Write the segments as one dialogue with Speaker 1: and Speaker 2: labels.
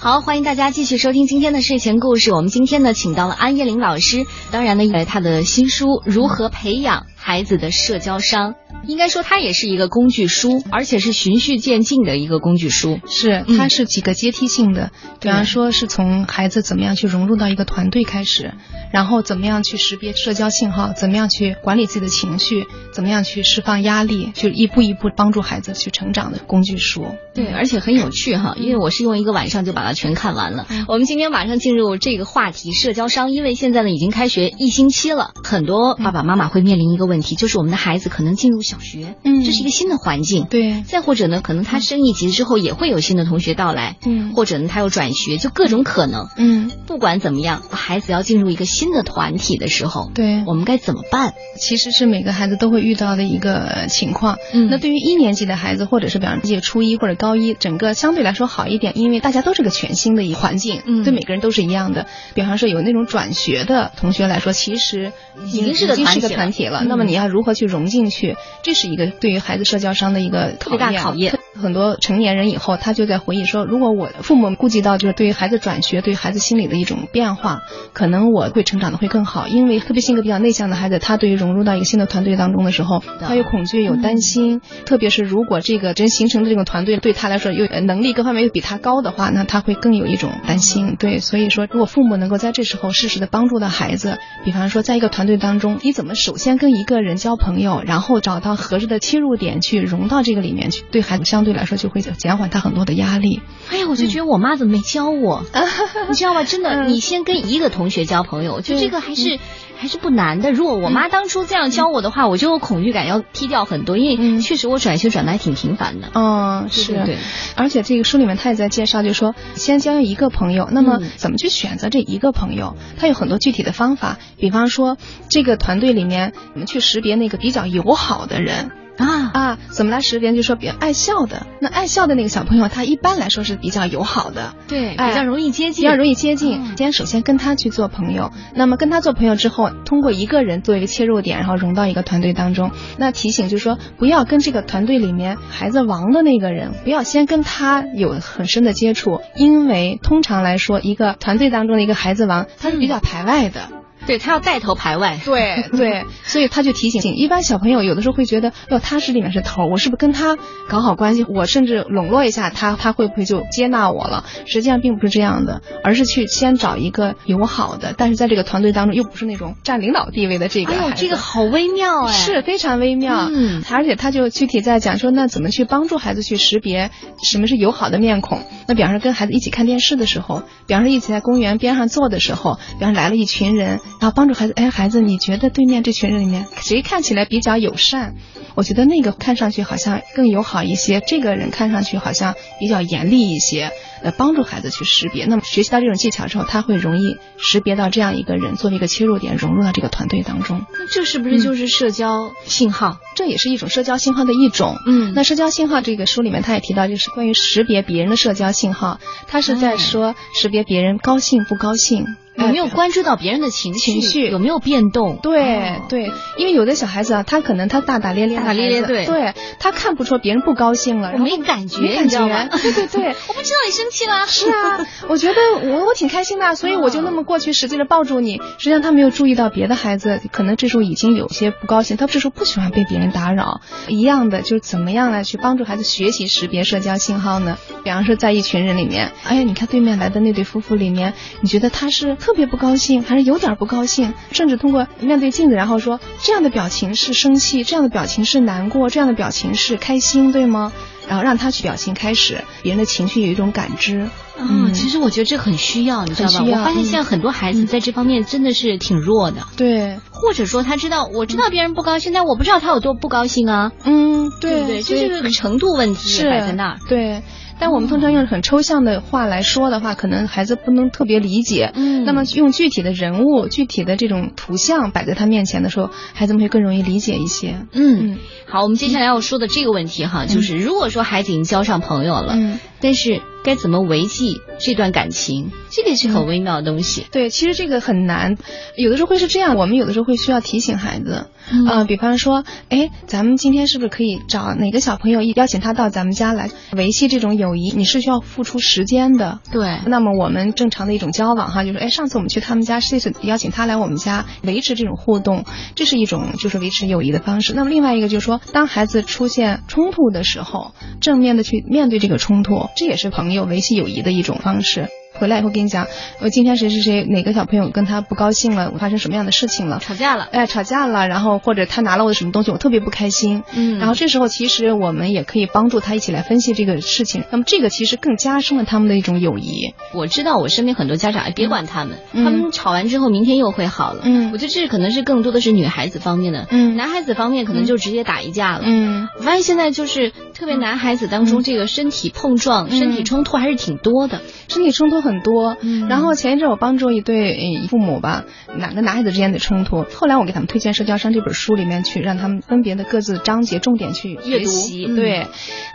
Speaker 1: 好，欢迎大家继续收听今天的睡前故事。我们今天呢，请到了安叶玲老师，当然呢，因为，她的新书《如何培养孩子的社交商》，应该说它也是一个工具书，而且是循序渐进的一个工具书。
Speaker 2: 是，它是几个阶梯性的，比方说是从孩子怎么样去融入到一个团队开始，然后怎么样去识别社交信号，怎么样去管理自己的情绪，怎么样去释放压力，就一步一步帮助孩子去成长的工具书。
Speaker 1: 对，而且很有趣哈，因为我是用一个晚上就把它全看完了。我们今天马上进入这个话题，社交商。因为现在呢已经开学一星期了，很多爸爸妈妈会面临一个问题，就是我们的孩子可能进入小学，嗯，这是一个新的环境，
Speaker 2: 对。
Speaker 1: 再或者呢，可能他升一级之后也会有新的同学到来，嗯，或者呢他又转学，就各种可能，嗯。不管怎么样，孩子要进入一个新的团体的时候，
Speaker 2: 对，
Speaker 1: 我们该怎么办？
Speaker 2: 其实是每个孩子都会遇到的一个情况。嗯，那对于一年级的孩子，或者是比方说初一或者高一，整个相对来说好一点，因为大家都是个全新的一环境，嗯，对每个人都是一样的。比方说有那种转学的同学来说，其实
Speaker 1: 已经是
Speaker 2: 个
Speaker 1: 团
Speaker 2: 体了。那么你要如何去融进去？这是一个对于孩子社交上的一个
Speaker 1: 特别大考验。
Speaker 2: 很多成年人以后，他就在回忆说，如果我父母顾及到就是对于孩子转学，对于孩子心理的一种变化，可能我会成长的会更好。因为特别性格比较内向的孩子，他对于融入到一个新的团队当中的时候，他有恐惧，有担心。特别是如果这个真形成的这种团队对他来说又能力各方面又比他高的话，那他会更有一种担心。对，所以说如果父母能够在这时候适时的帮助到孩子，比方说在一个团队当中，你怎么首先跟一个人交朋友，然后找到合适的切入点去融到这个里面去，对孩子相对。对来说就会减缓他很多的压力。
Speaker 1: 哎呀，我就觉得我妈怎么没教我？你知道吗？真的，你先跟一个同学交朋友，就这个还是还是不难的。如果我妈当初这样教我的话，我就恐惧感要踢掉很多，因为确实我转学转的还挺频繁的。
Speaker 2: 嗯，是。对，而且这个书里面他也在介绍，就是说先交一个朋友，那么怎么去选择这一个朋友？他有很多具体的方法，比方说这个团队里面，你们去识别那个比较友好的人。啊啊！怎么来识别？就说比较爱笑的，那爱笑的那个小朋友，他一般来说是比较友好的，
Speaker 1: 对，比较容易接近，
Speaker 2: 比较容易接近。先首先跟他去做朋友，那么跟他做朋友之后，通过一个人做一个切入点，然后融到一个团队当中。那提醒就是说，不要跟这个团队里面孩子王的那个人，不要先跟他有很深的接触，因为通常来说，一个团队当中的一个孩子王，他是比较排外的。
Speaker 1: 对他要带头排外，
Speaker 2: 对 对，所以他就提醒，一般小朋友有的时候会觉得，哟，他是里面是头，我是不是跟他搞好关系，我甚至笼络一下他，他会不会就接纳我了？实际上并不是这样的，而是去先找一个友好的，但是在这个团队当中又不是那种占领导地位的这个。
Speaker 1: 哎呦，这个好微妙哎，
Speaker 2: 是非常微妙。嗯，而且他就具体在讲说，那怎么去帮助孩子去识别什么是友好的面孔？那比方说跟孩子一起看电视的时候，比方说一起在公园边上坐的时候，比方来了一群人。然后帮助孩子，哎，孩子，你觉得对面这群人里面谁看起来比较友善？我觉得那个看上去好像更友好一些，这个人看上去好像比较严厉一些。呃，帮助孩子去识别。那么学习到这种技巧之后，他会容易识别到这样一个人，作为一个切入点，融入到这个团队当中。
Speaker 1: 那这是不是就是社交信号？
Speaker 2: 这也是一种社交信号的一种。嗯，那社交信号这个书里面他也提到，就是关于识别别人的社交信号，他是在说识别别人高兴不高兴。
Speaker 1: 有没有关注到别人的情绪？有没有变动？
Speaker 2: 对对，因为有的小孩子啊，他可能他大大咧咧，
Speaker 1: 大大咧咧，对
Speaker 2: 对，他看不出别人不高兴了，
Speaker 1: 我没感觉，没
Speaker 2: 感觉，对对 对，
Speaker 1: 我不知道你生气了。
Speaker 2: 是啊，我觉得我我挺开心的，所以我就那么过去使劲的抱住你。实际上他没有注意到别的孩子可能这时候已经有些不高兴，他这时候不喜欢被别人打扰。一样的，就是怎么样来去帮助孩子学习识别社交信号呢？比方说在一群人里面，哎呀，你看对面来的那对夫妇里面，你觉得他是？特别不高兴，还是有点不高兴，甚至通过面对镜子，然后说这样的表情是生气，这样的表情是难过，这样的表情是开心，对吗？然后让他去表情开始，别人的情绪有一种感知。
Speaker 1: 嗯，其实我觉得这很需要，你知道吧？我发现现在很多孩子在这方面真的是挺弱的。
Speaker 2: 对，
Speaker 1: 或者说他知道，我知道别人不高兴，但我不知道他有多不高兴啊。
Speaker 2: 嗯，
Speaker 1: 对对，这个程度问题摆在那儿。
Speaker 2: 对。但我们通常用很抽象的话来说的话，可能孩子不能特别理解。嗯，那么用具体的人物、具体的这种图像摆在他面前的时候，孩子们会更容易理解一些。
Speaker 1: 嗯，好，我们接下来要说的这个问题哈，就是如果说孩子已经交上朋友了，但是该怎么维系这段感情，这个是很微妙的东西。
Speaker 2: 对，其实这个很难，有的时候会是这样，我们有的时候会需要提醒孩子，嗯，比方说，哎，咱们今天是不是可以找哪个小朋友邀请他到咱们家来维系这种友谊？你是需要付出时间的。
Speaker 1: 对。
Speaker 2: 那么我们正常的一种交往哈，就是哎，上次我们去他们家，这次邀请他来我们家，维持这种互动，这是一种就是维持友谊的方式。那么另外一个就是说，当孩子出现冲突的时候，正面的去面对这个冲突，这也是朋友维系友谊的一种方式。回来以后跟你讲，我今天谁谁谁哪个小朋友跟他不高兴了，发生什么样的事情了？
Speaker 1: 吵架了，
Speaker 2: 哎，吵架了，然后或者他拿了我的什么东西，我特别不开心。嗯，然后这时候其实我们也可以帮助他一起来分析这个事情。那么这个其实更加深了他们的一种友谊。
Speaker 1: 我知道我身边很多家长，哎，别管他们，他们吵完之后明天又会好了。嗯，我觉得这可能是更多的是女孩子方面的，嗯，男孩子方面可能就直接打一架了。嗯，我发现现在就是特别男孩子当中，这个身体碰撞、身体冲突还是挺多的，
Speaker 2: 身体冲突很多。嗯。然后前一阵我帮助一对父母吧，两个男孩子之间的冲突。后来我给他们推荐《社交商》这本书里面去，让他们分别的各自章节重点去
Speaker 1: 阅读。
Speaker 2: 对，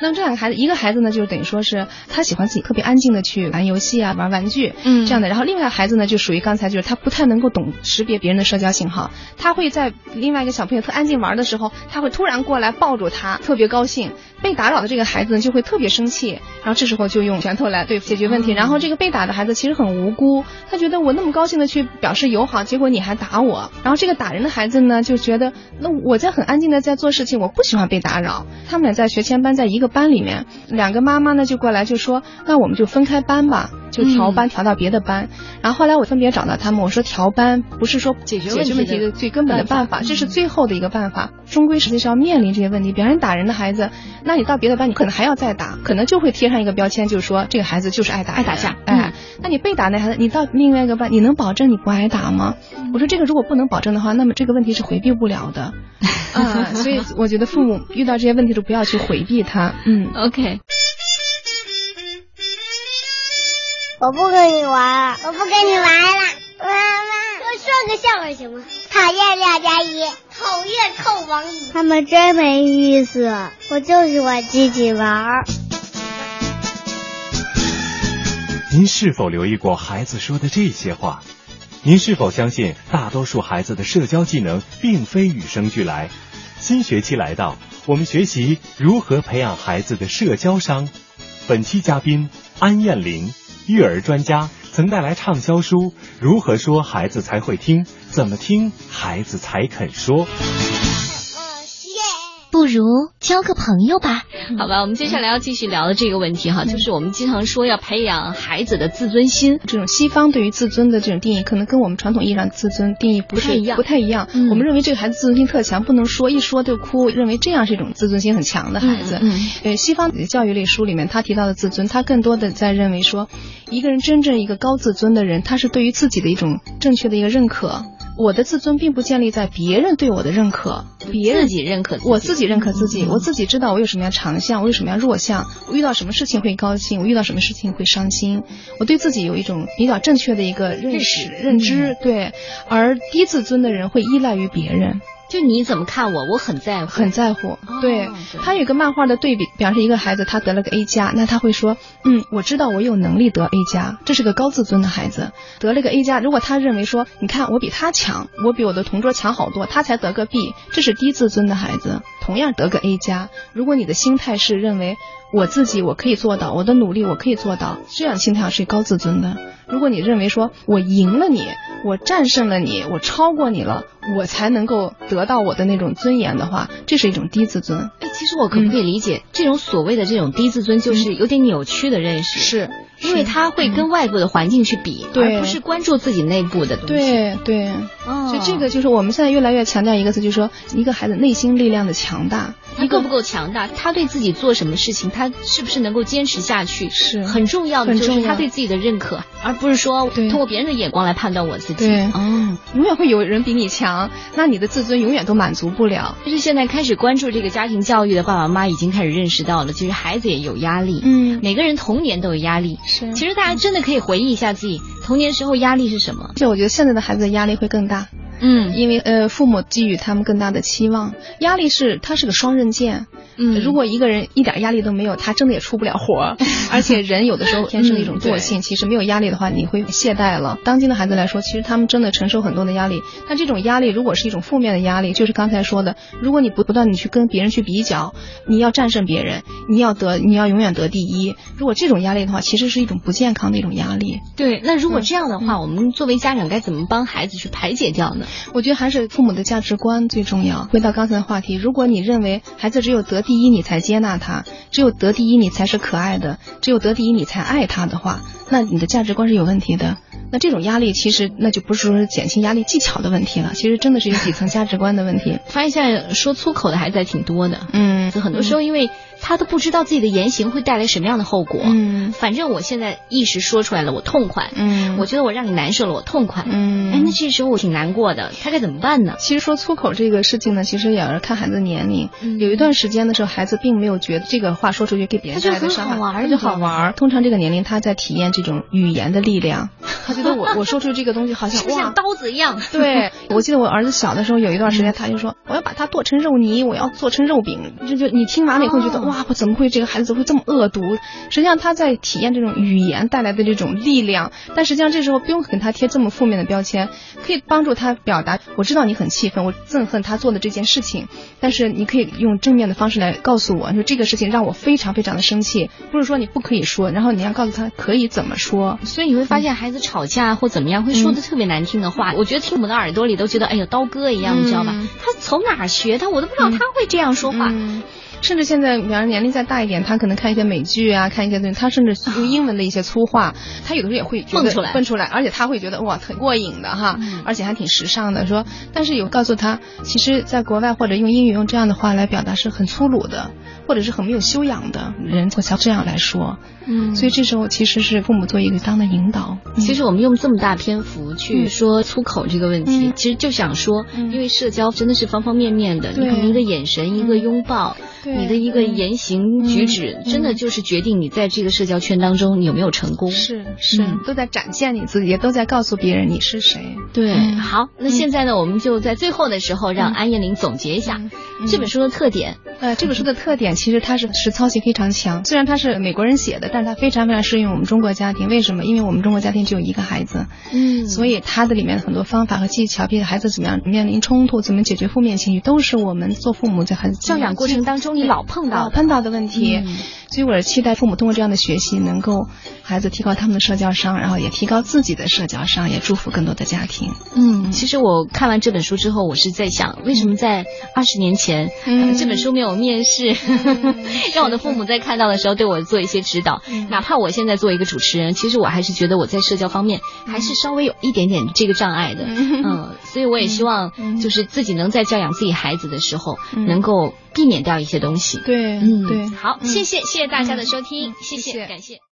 Speaker 2: 那么这两个孩子，一个孩子呢，就是等于说是他喜欢自己特别安静的去玩游戏啊，玩玩具，嗯，这样的。然后另外孩子呢，就属于刚才就是他不太能够懂识别别人的社交信号，他会在另外一个小朋友特安静玩的时候，他会突然过来抱住他，特别高兴。被打扰的这个孩子呢，就会特别生气，然后这时候就用拳头来对解决问题。然后这个被打的孩子其实很无辜，他觉得我那么高兴的去表示友好，结果你还打我。然后这个打人的孩子呢，就觉得那我在很安静的在做事情，我不喜欢被打扰。他们俩在学前班，在一个班里面，两个妈妈呢就过来就说，那我们就分开班吧。就调班调到别的班，然后后来我分别找到他们，我说调班不是说
Speaker 1: 解决
Speaker 2: 解决问题的最根本的办法，这是最后的一个办法。终归实际上面临这些问题，别人打人的孩子，那你到别的班，你可能还要再打，可能就会贴上一个标签，就是说这个孩子就是爱打
Speaker 1: 爱打架。
Speaker 2: 哎，那你被打那孩子，你到另外一个班，你能保证你不挨打吗？我说这个如果不能保证的话，那么这个问题是回避不了的。啊，所以我觉得父母遇到这些问题都不要去回避它。
Speaker 1: 嗯，OK。
Speaker 3: 我不跟你玩，我不跟你玩了。妈妈，我说个笑话行吗？讨厌两加一，讨厌扣网瘾。他们真没意思，我就喜欢自己玩。
Speaker 4: 您是否留意过孩子说的这些话？您是否相信大多数孩子的社交技能并非与生俱来？新学期来到，我们学习如何培养孩子的社交商。本期嘉宾安艳玲。育儿专家曾带来畅销书《如何说孩子才会听，怎么听孩子才肯说》。
Speaker 1: 不如交个朋友吧，好吧。我们接下来要继续聊的这个问题哈，就是我们经常说要培养孩子的自尊心。
Speaker 2: 这种西方对于自尊的这种定义，可能跟我们传统意义上自尊定义不太
Speaker 1: 一样，
Speaker 2: 不太一样。我们认为这个孩子自尊心特强，不能说一说就哭，认为这样是一种自尊心很强的孩子。呃，西方教育类书里面他提到的自尊，他更多的在认为说，一个人真正一个高自尊的人，他是对于自己的一种正确的一个认可。我的自尊并不建立在别人对我的认可，别
Speaker 1: 人自己认可
Speaker 2: 我自己认可自己，我自己知道我有什么样长项，我有什么样弱项，我遇到什么事情会高兴，我遇到什么事情会伤心，我对自己有一种比较正确的一个认识认知，对，而低自尊的人会依赖于别人。
Speaker 1: 就你怎么看我，我很在乎，
Speaker 2: 很在乎。对他有个漫画的对比，比方说一个孩子他得了个 A 加，那他会说，嗯，我知道我有能力得 A 加，这是个高自尊的孩子，得了个 A 加。如果他认为说，你看我比他强，我比我的同桌强好多，他才得个 B，这是低自尊的孩子。同样得个 A 加，如果你的心态是认为我自己我可以做到，我的努力我可以做到，这样心态是高自尊的。如果你认为说我赢了你，我战胜了你，我超过你了，我才能够得到我的那种尊严的话，这是一种低自尊。
Speaker 1: 哎，其实我可不可以理解这种所谓的这种低自尊，就是有点扭曲的认识？
Speaker 2: 是。
Speaker 1: 因为他会跟外部的环境去比，而不是关注自己内部的东西。
Speaker 2: 对对，所以这个就是我们现在越来越强调一个词，就是说一个孩子内心力量的强大，
Speaker 1: 他够不够强大？他对自己做什么事情，他是不是能够坚持下去？
Speaker 2: 是
Speaker 1: 很重要的，就是他对自己的认可，而不是说通过别人的眼光来判断我自己。
Speaker 2: 对，哦，永远会有人比你强，那你的自尊永远都满足不了。
Speaker 1: 就是现在开始关注这个家庭教育的爸爸妈妈已经开始认识到了，其实孩子也有压力。嗯，每个人童年都有压力。
Speaker 2: 是，
Speaker 1: 其实大家真的可以回忆一下自己童年时候压力是什么。
Speaker 2: 就我觉得现在的孩子的压力会更大，
Speaker 1: 嗯，
Speaker 2: 因为呃父母寄予他们更大的期望，压力是它是个双刃剑。嗯，如果一个人一点压力都没有，他真的也出不了活。而且人有的时候天生一种惰性，其实没有压力的话，你会懈怠了。当今的孩子来说，其实他们真的承受很多的压力。但这种压力如果是一种负面的压力，就是刚才说的，如果你不不断的去跟别人去比较，你要战胜别人，你要得，你要永远得第一。如果这种压力的话，其实是一种不健康的一种压力。
Speaker 1: 对，那如果这样的话，我们作为家长该怎么帮孩子去排解掉呢？
Speaker 2: 我觉得还是父母的价值观最重要。回到刚才的话题，如果你认为孩子只有得第一你才接纳他，只有得第一你才是可爱的，只有得第一你才爱他的话，那你的价值观是有问题的。那这种压力其实那就不是说减轻压力技巧的问题了，其实真的是有底层价值观的问题。
Speaker 1: 发现现在说粗口的孩子挺多的，
Speaker 2: 嗯，
Speaker 1: 很多时候因为。他都不知道自己的言行会带来什么样的后果。
Speaker 2: 嗯，
Speaker 1: 反正我现在一时说出来了，我痛快。
Speaker 2: 嗯，
Speaker 1: 我觉得我让你难受了，我痛快。
Speaker 2: 嗯，
Speaker 1: 哎，那这时候我挺难过的，他该怎么办呢？
Speaker 2: 其实说粗口这个事情呢，其实也要看孩子的年龄。有一段时间的时候，孩子并没有觉得这个话说出去给别人带来的伤害，
Speaker 1: 他
Speaker 2: 就好玩。通常这个年龄他在体验这种语言的力量，他觉得我我说出这个东西好像
Speaker 1: 像刀子一样。
Speaker 2: 对，我记得我儿子小的时候有一段时间，他就说我要把它剁成肉泥，我要做成肉饼。就就你听完了以后觉得哇，我怎么会这个？孩子会这么恶毒？实际上他在体验这种语言带来的这种力量，但实际上这时候不用给他贴这么负面的标签，可以帮助他表达。我知道你很气愤，我憎恨他做的这件事情，但是你可以用正面的方式来告诉我，说这个事情让我非常非常的生气。不是说你不可以说，然后你要告诉他可以怎么说。
Speaker 1: 所以你会发现孩子吵架或怎么样会说的特别难听的话，我觉得听我们的耳朵里都觉得哎呦刀割一样，你知道吧？他从哪学的？我都不知道他会这样说话。
Speaker 2: 甚至现在，比方年龄再大一点，他可能看一些美剧啊，看一些东西，他甚至用英文的一些粗话，他有的时候也会
Speaker 1: 蹦出来，
Speaker 2: 蹦出来，而且他会觉得哇，很过瘾的哈，而且还挺时尚的。说，但是有告诉他，其实在国外或者用英语用这样的话来表达是很粗鲁的，或者是很没有修养的人会像这样来说。
Speaker 1: 嗯，
Speaker 2: 所以这时候其实是父母做一个当的引导。
Speaker 1: 其实我们用这么大篇幅去说粗口这个问题，其实就想说，因为社交真的是方方面面的，你可能一个眼神，一个拥抱。你的一个言行举止，真的就是决定你在这个社交圈当中你有没有成功。
Speaker 2: 是是，都在展现你自己，也都在告诉别人你是谁。
Speaker 1: 对，好，那现在呢，我们就在最后的时候让安艳玲总结一下这本书的特点。
Speaker 2: 呃，这本书的特点其实它是实操性非常强，虽然它是美国人写的，但是它非常非常适用我们中国家庭。为什么？因为我们中国家庭只有一个孩子，
Speaker 1: 嗯，
Speaker 2: 所以它的里面很多方法和技巧，比如孩子怎么样面临冲突，怎么解决负面情绪，都是我们做父母在孩子
Speaker 1: 教养过程当中。你老碰到
Speaker 2: 碰到的问题，所以我是期待父母通过这样的学习，能够孩子提高他们的社交商，然后也提高自己的社交商，也祝福更多的家庭。
Speaker 1: 嗯，其实我看完这本书之后，我是在想，为什么在二十年前这本书没有面世，让我的父母在看到的时候对我做一些指导？哪怕我现在做一个主持人，其实我还是觉得我在社交方面还是稍微有一点点这个障碍的。嗯，所以我也希望就是自己能在教养自己孩子的时候，能够避免掉一些东西。
Speaker 2: 对，嗯，对，
Speaker 1: 好，谢谢，谢谢大家的收听，谢谢，感谢。